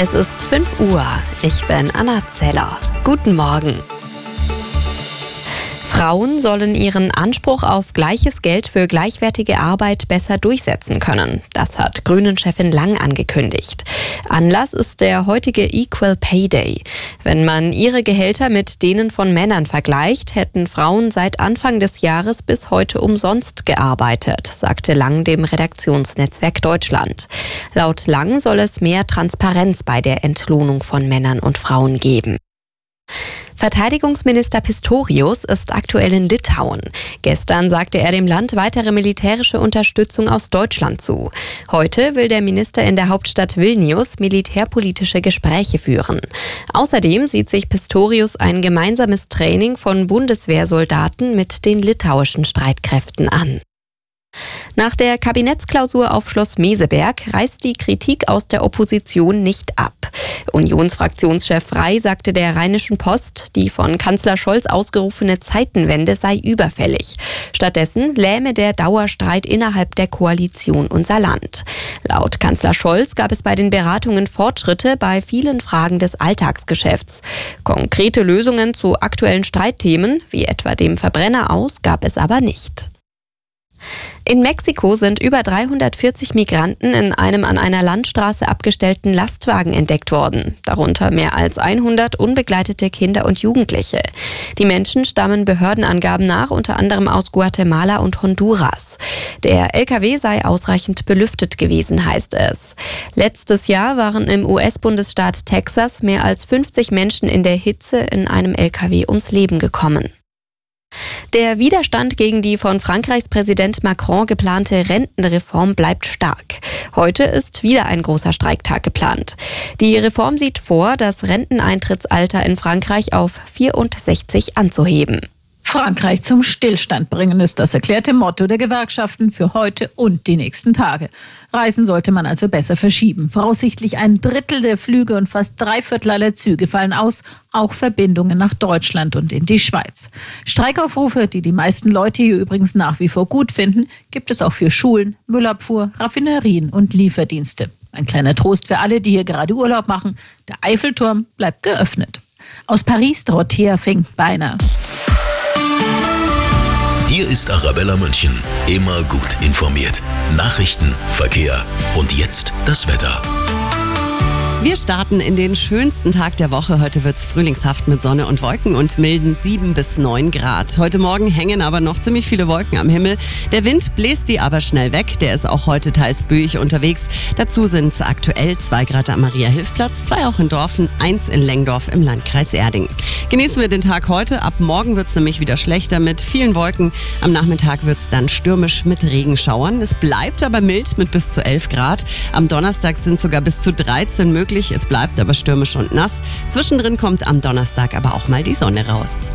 Es ist 5 Uhr. Ich bin Anna Zeller. Guten Morgen. Frauen sollen ihren Anspruch auf gleiches Geld für gleichwertige Arbeit besser durchsetzen können. Das hat Grünen-Chefin Lang angekündigt. Anlass ist der heutige Equal Pay Day. Wenn man ihre Gehälter mit denen von Männern vergleicht, hätten Frauen seit Anfang des Jahres bis heute umsonst gearbeitet, sagte Lang dem Redaktionsnetzwerk Deutschland. Laut Lang soll es mehr Transparenz bei der Entlohnung von Männern und Frauen geben. Verteidigungsminister Pistorius ist aktuell in Litauen. Gestern sagte er dem Land weitere militärische Unterstützung aus Deutschland zu. Heute will der Minister in der Hauptstadt Vilnius militärpolitische Gespräche führen. Außerdem sieht sich Pistorius ein gemeinsames Training von Bundeswehrsoldaten mit den litauischen Streitkräften an. Nach der Kabinettsklausur auf Schloss Meseberg reißt die Kritik aus der Opposition nicht ab. Unionsfraktionschef Frei sagte der Rheinischen Post, die von Kanzler Scholz ausgerufene Zeitenwende sei überfällig. Stattdessen lähme der Dauerstreit innerhalb der Koalition unser Land. Laut Kanzler Scholz gab es bei den Beratungen Fortschritte bei vielen Fragen des Alltagsgeschäfts. Konkrete Lösungen zu aktuellen Streitthemen, wie etwa dem Verbrenner aus, gab es aber nicht. In Mexiko sind über 340 Migranten in einem an einer Landstraße abgestellten Lastwagen entdeckt worden, darunter mehr als 100 unbegleitete Kinder und Jugendliche. Die Menschen stammen Behördenangaben nach unter anderem aus Guatemala und Honduras. Der LKW sei ausreichend belüftet gewesen, heißt es. Letztes Jahr waren im US-Bundesstaat Texas mehr als 50 Menschen in der Hitze in einem LKW ums Leben gekommen. Der Widerstand gegen die von Frankreichs Präsident Macron geplante Rentenreform bleibt stark. Heute ist wieder ein großer Streiktag geplant. Die Reform sieht vor, das Renteneintrittsalter in Frankreich auf 64 anzuheben. Frankreich zum Stillstand bringen ist das erklärte Motto der Gewerkschaften für heute und die nächsten Tage. Reisen sollte man also besser verschieben. Voraussichtlich ein Drittel der Flüge und fast drei Viertel aller Züge fallen aus, auch Verbindungen nach Deutschland und in die Schweiz. Streikaufrufe, die die meisten Leute hier übrigens nach wie vor gut finden, gibt es auch für Schulen, Müllabfuhr, Raffinerien und Lieferdienste. Ein kleiner Trost für alle, die hier gerade Urlaub machen. Der Eiffelturm bleibt geöffnet. Aus Paris Dorothea Fink-Beiner. Hier ist Arabella München. Immer gut informiert. Nachrichten, Verkehr und jetzt das Wetter. Wir starten in den schönsten Tag der Woche. Heute wird es frühlingshaft mit Sonne und Wolken und milden 7 bis 9 Grad. Heute Morgen hängen aber noch ziemlich viele Wolken am Himmel. Der Wind bläst die aber schnell weg. Der ist auch heute teils böig unterwegs. Dazu sind es aktuell 2 Grad am Maria-Hilfplatz, 2 auch in Dorfen, 1 in Lengdorf im Landkreis Erding. Genießen wir den Tag heute. Ab morgen wird es nämlich wieder schlechter mit vielen Wolken. Am Nachmittag wird es dann stürmisch mit Regenschauern. Es bleibt aber mild mit bis zu 11 Grad. Am Donnerstag sind sogar bis zu 13 möglich möglich. Es bleibt aber stürmisch und nass. Zwischendrin kommt am Donnerstag aber auch mal die Sonne raus.